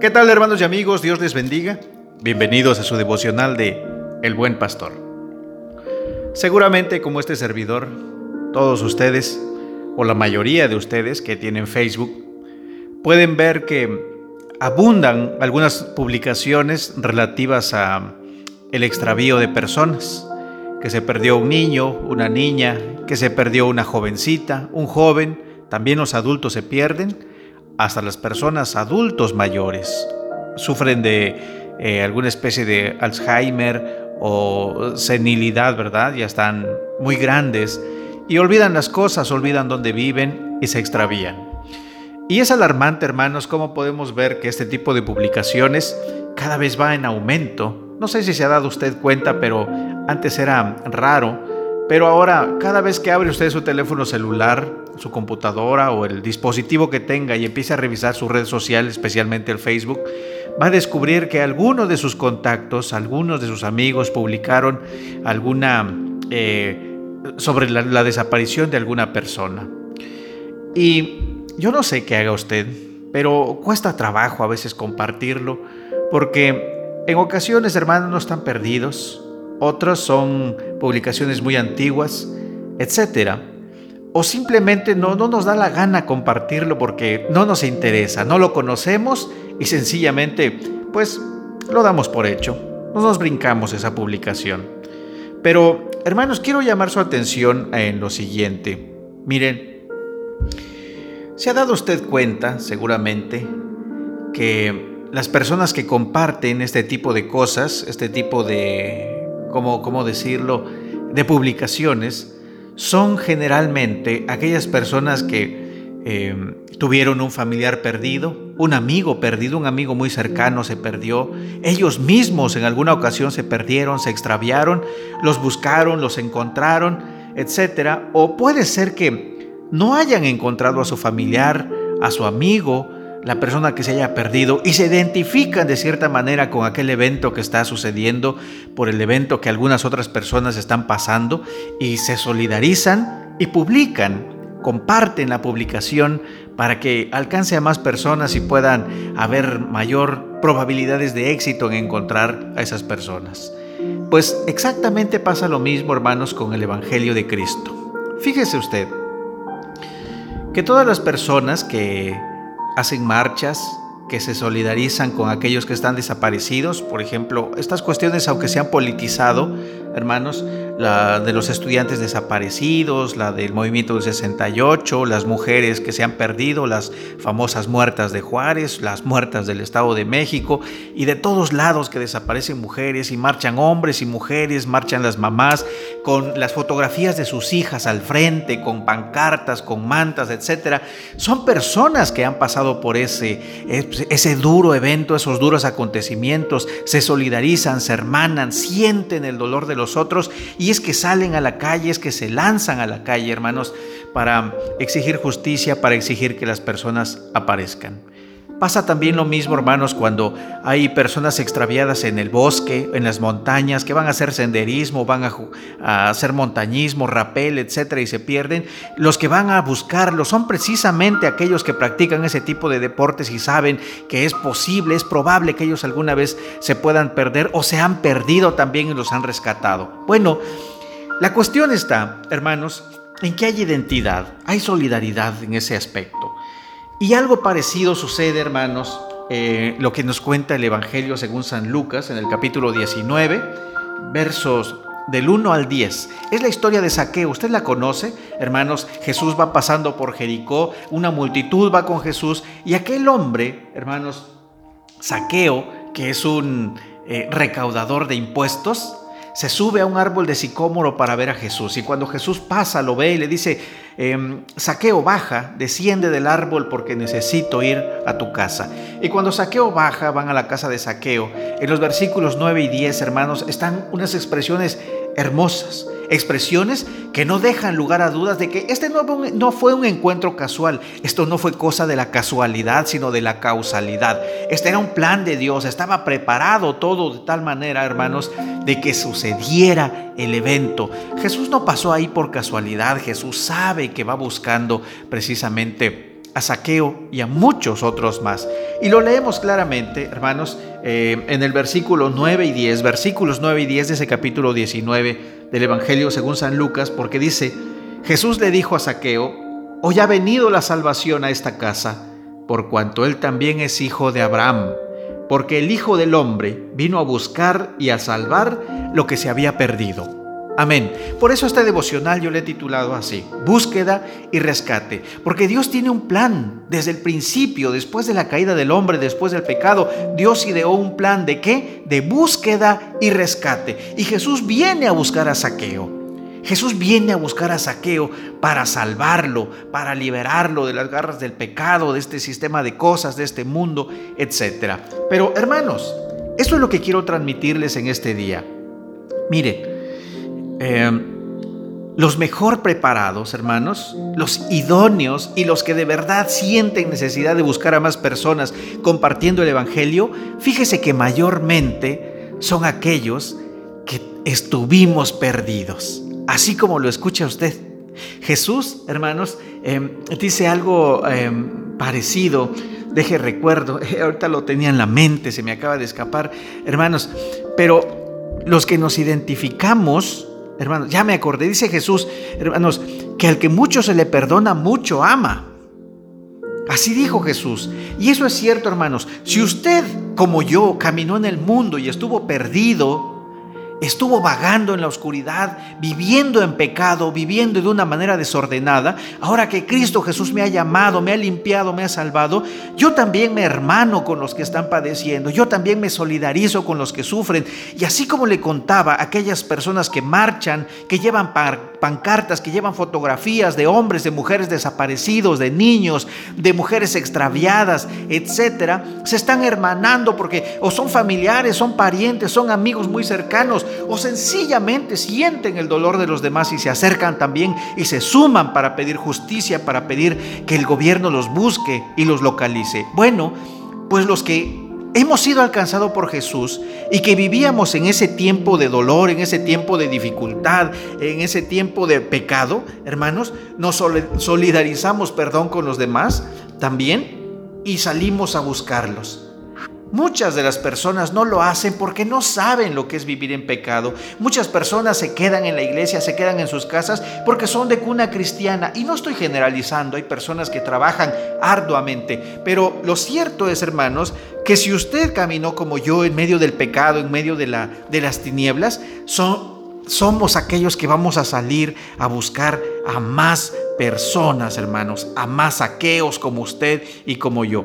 ¿Qué tal hermanos y amigos? Dios les bendiga. Bienvenidos a su devocional de El Buen Pastor. Seguramente como este servidor, todos ustedes, o la mayoría de ustedes que tienen Facebook, pueden ver que abundan algunas publicaciones relativas a el extravío de personas, que se perdió un niño, una niña, que se perdió una jovencita, un joven, también los adultos se pierden, hasta las personas adultos mayores sufren de eh, alguna especie de Alzheimer o senilidad, ¿verdad? Ya están muy grandes y olvidan las cosas, olvidan dónde viven y se extravían. Y es alarmante, hermanos, cómo podemos ver que este tipo de publicaciones cada vez va en aumento. No sé si se ha dado usted cuenta, pero antes era raro pero ahora, cada vez que abre usted su teléfono celular, su computadora o el dispositivo que tenga y empiece a revisar su red social, especialmente el Facebook, va a descubrir que algunos de sus contactos, algunos de sus amigos publicaron alguna eh, sobre la, la desaparición de alguna persona. Y yo no sé qué haga usted, pero cuesta trabajo a veces compartirlo, porque en ocasiones, hermanos, no están perdidos, otros son publicaciones muy antiguas, etc. O simplemente no, no nos da la gana compartirlo porque no nos interesa, no lo conocemos y sencillamente pues lo damos por hecho, no nos brincamos esa publicación. Pero hermanos, quiero llamar su atención en lo siguiente. Miren, se ha dado usted cuenta seguramente que las personas que comparten este tipo de cosas, este tipo de como, decirlo, de publicaciones, son generalmente aquellas personas que eh, tuvieron un familiar perdido, un amigo perdido, un amigo muy cercano se perdió, ellos mismos en alguna ocasión se perdieron, se extraviaron, los buscaron, los encontraron, etc. O puede ser que no hayan encontrado a su familiar, a su amigo, la persona que se haya perdido y se identifican de cierta manera con aquel evento que está sucediendo, por el evento que algunas otras personas están pasando y se solidarizan y publican, comparten la publicación para que alcance a más personas y puedan haber mayor probabilidades de éxito en encontrar a esas personas. Pues exactamente pasa lo mismo, hermanos, con el Evangelio de Cristo. Fíjese usted que todas las personas que hacen marchas, que se solidarizan con aquellos que están desaparecidos. Por ejemplo, estas cuestiones, aunque se han politizado, hermanos, la de los estudiantes desaparecidos, la del movimiento del 68, las mujeres que se han perdido, las famosas muertas de Juárez, las muertas del Estado de México, y de todos lados que desaparecen mujeres y marchan hombres y mujeres, marchan las mamás con las fotografías de sus hijas al frente, con pancartas, con mantas, etc. Son personas que han pasado por ese ese duro evento, esos duros acontecimientos, se solidarizan, se hermanan, sienten el dolor de los y es que salen a la calle, es que se lanzan a la calle, hermanos, para exigir justicia, para exigir que las personas aparezcan. Pasa también lo mismo, hermanos, cuando hay personas extraviadas en el bosque, en las montañas, que van a hacer senderismo, van a, hacer montañismo, rapel, etcétera, y se pierden. Los que van a buscarlo son precisamente aquellos que practican ese tipo de deportes y saben que es posible, es probable que ellos alguna vez se puedan perder o se han perdido también y los han rescatado. Bueno, la cuestión está, hermanos, en que hay identidad, hay solidaridad en ese aspecto. Y algo parecido sucede, hermanos, eh, lo que nos cuenta el Evangelio según San Lucas en el capítulo 19, versos del 1 al 10. Es la historia de Saqueo. ¿Usted la conoce? Hermanos, Jesús va pasando por Jericó, una multitud va con Jesús y aquel hombre, hermanos, Saqueo, que es un eh, recaudador de impuestos, se sube a un árbol de sicómoro para ver a Jesús. Y cuando Jesús pasa, lo ve y le dice, em, Saqueo baja, desciende del árbol porque necesito ir a tu casa. Y cuando Saqueo baja, van a la casa de Saqueo. En los versículos 9 y 10, hermanos, están unas expresiones hermosas expresiones que no dejan lugar a dudas de que este no, fue un encuentro casual, esto no fue cosa de la casualidad, sino de la causalidad. Este era un plan de Dios, estaba preparado todo de tal manera, hermanos, de que sucediera el evento. Jesús no pasó ahí por casualidad, Jesús sabe que va buscando precisamente a Saqueo y a muchos otros más. Y lo leemos claramente, hermanos, eh, en el versículo 9 y 10, versículos 9 y 10 de ese capítulo 19 del Evangelio según San Lucas, porque dice, Jesús le dijo a Saqueo, hoy ha venido la salvación a esta casa, por cuanto él también es hijo de Abraham, porque el Hijo del Hombre vino a buscar y a salvar lo que se había perdido. Amén. Por eso este devocional yo le he titulado así, búsqueda y rescate. Porque Dios tiene un plan desde el principio, después de la caída del hombre, después del pecado. Dios ideó un plan de qué? De búsqueda y rescate. Y Jesús viene a buscar a Saqueo. Jesús viene a buscar a Saqueo para salvarlo, para liberarlo de las garras del pecado, de este sistema de cosas, de este mundo, etc. Pero hermanos, esto es lo que quiero transmitirles en este día. Mire, Em, los mejor preparados, hermanos, los idóneos y los que de verdad sienten necesidad de buscar a más personas compartiendo el Evangelio, fíjese que mayormente son aquellos que estuvimos perdidos, así como lo escucha usted. Jesús, hermanos, em, dice algo em, parecido. Deje recuerdo, ahorita lo tenía en la mente, se me acaba de escapar, hermanos, pero los que nos identificamos Hermanos, ya me acordé, dice Jesús, hermanos, que al que mucho se le perdona, mucho ama. Así dijo Jesús. Y eso es cierto, hermanos. Si usted, como yo, caminó en el mundo y estuvo perdido, estuvo vagando en la oscuridad, viviendo en pecado, viviendo de una manera desordenada, ahora que Cristo Jesús me ha llamado, me ha limpiado, me ha salvado, yo también me hermano con los que están padeciendo, yo también me solidarizo con los que sufren. Y así como le contaba a aquellas personas que marchan, que llevan pancartas, que llevan fotografías de hombres, de mujeres desaparecidos, de niños, de mujeres extraviadas, etcétera, se están hermanando porque o son familiares, son parientes, son amigos muy cercanos, o sencillamente sienten el dolor de los demás y se acercan también y se suman para pedir justicia, para pedir que el gobierno los busque y los localice. Bueno, pues los que hemos sido alcanzados por Jesús y que vivíamos en ese tiempo de dolor, en ese tiempo de dificultad, en ese tiempo de pecado, hermanos, nos solidarizamos, perdón, con los demás también y salimos a buscarlos. Muchas de las personas no lo hacen porque no saben lo que es vivir en pecado. Muchas personas se quedan en la iglesia, se quedan en sus casas porque son de cuna cristiana. Y no estoy generalizando, hay personas que trabajan arduamente. Pero lo cierto es, hermanos, que si usted caminó como yo en medio del pecado, en medio de, de las tinieblas, son, somos aquellos que vamos a salir a buscar a más personas, hermanos, a más saqueos como usted y como yo.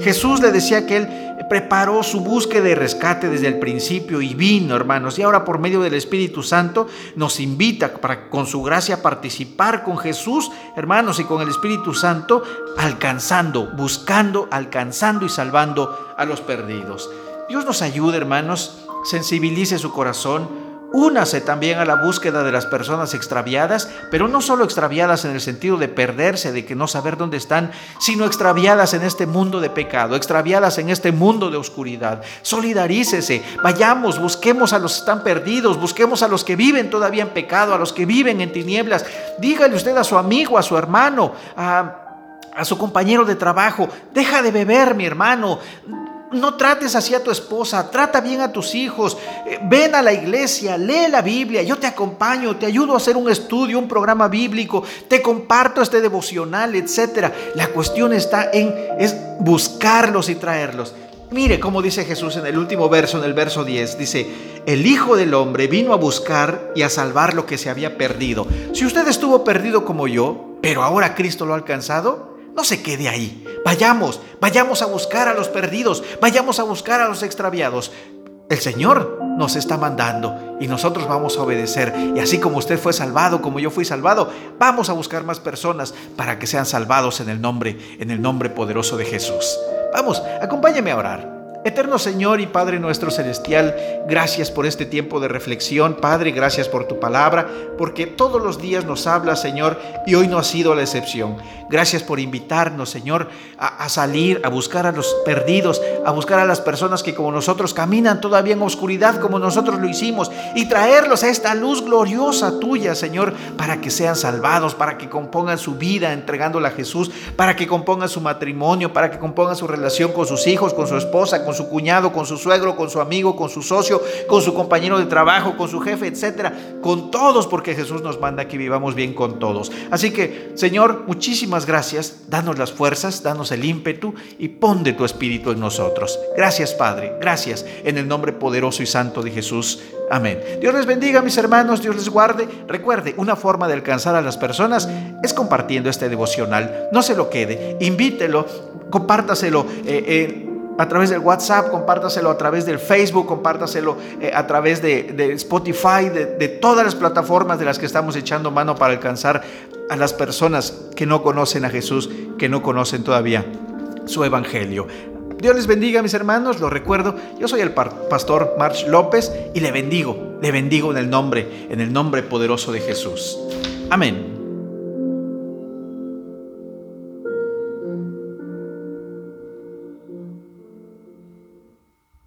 Jesús le decía que él preparó su búsqueda de rescate desde el principio y vino, hermanos, y ahora por medio del Espíritu Santo nos invita para con su gracia participar con Jesús, hermanos, y con el Espíritu Santo, alcanzando, buscando, alcanzando y salvando a los perdidos. Dios nos ayude, hermanos, sensibilice su corazón Únase también a la búsqueda de las personas extraviadas, pero no solo extraviadas en el sentido de perderse, de que no saber dónde están, sino extraviadas en este mundo de pecado, extraviadas en este mundo de oscuridad. Solidarícese, vayamos, busquemos a los que están perdidos, busquemos a los que viven todavía en pecado, a los que viven en tinieblas. Dígale usted a su amigo, a su hermano, a a su compañero de trabajo, deja de beber, mi hermano, no trates así a tu esposa, trata bien a tus hijos, eh, ven a la iglesia, lee la Biblia, yo te acompaño, te ayudo a hacer un estudio, un programa bíblico, te comparto este devocional, etc. La cuestión está en es buscarlos y traerlos. Mire cómo dice Jesús en el último verso, en el verso 10, dice, el Hijo del Hombre vino a buscar y a salvar lo que se había perdido. Si usted estuvo perdido como yo, pero ahora Cristo lo ha alcanzado, no se quede ahí. Vayamos, vayamos a buscar a los perdidos, vayamos a buscar a los extraviados. El Señor nos está mandando y nosotros vamos a obedecer. Y así como usted fue salvado, como yo fui salvado, vamos a buscar más personas para que sean salvados en el nombre, en el nombre poderoso de Jesús. Vamos, acompáñame a orar. Eterno Señor y Padre nuestro celestial, gracias por este tiempo de reflexión, Padre, gracias por tu palabra, porque todos los días nos habla, Señor, y hoy no ha sido la excepción. Gracias por invitarnos, Señor, a, a, salir, a buscar a los perdidos, a buscar a las personas que como nosotros caminan todavía en oscuridad, como nosotros lo hicimos, y traerlos a esta luz gloriosa tuya, Señor, para que sean salvados, para que compongan su vida entregándola a Jesús, para que compongan su matrimonio, para que compongan su relación con sus hijos, con su esposa, con su cuñado, con su suegro, con su amigo, con su socio, con su compañero de trabajo, con su jefe, etcétera, con todos, porque Jesús nos manda que vivamos bien con todos. Así que, Señor, muchísimas gracias. Danos las fuerzas, danos el ímpetu y pon de tu espíritu en nosotros. Gracias, Padre. Gracias en el nombre poderoso y santo de Jesús. Amén. Dios les bendiga, mis hermanos. Dios les guarde. Recuerde, una forma de alcanzar a las personas es compartiendo este devocional. No se lo quede. Invítelo, compártaselo. Eh, eh, a través del WhatsApp, compártaselo a través del Facebook, compártaselo eh, a través de, Spotify, de, de, todas las plataformas de las que estamos echando mano para alcanzar a las personas que no conocen a Jesús, que no conocen todavía su evangelio. Dios les bendiga, mis hermanos. Lo recuerdo, yo soy el pastor March López y le bendigo, le bendigo en el nombre, en el nombre poderoso de Jesús. Amén.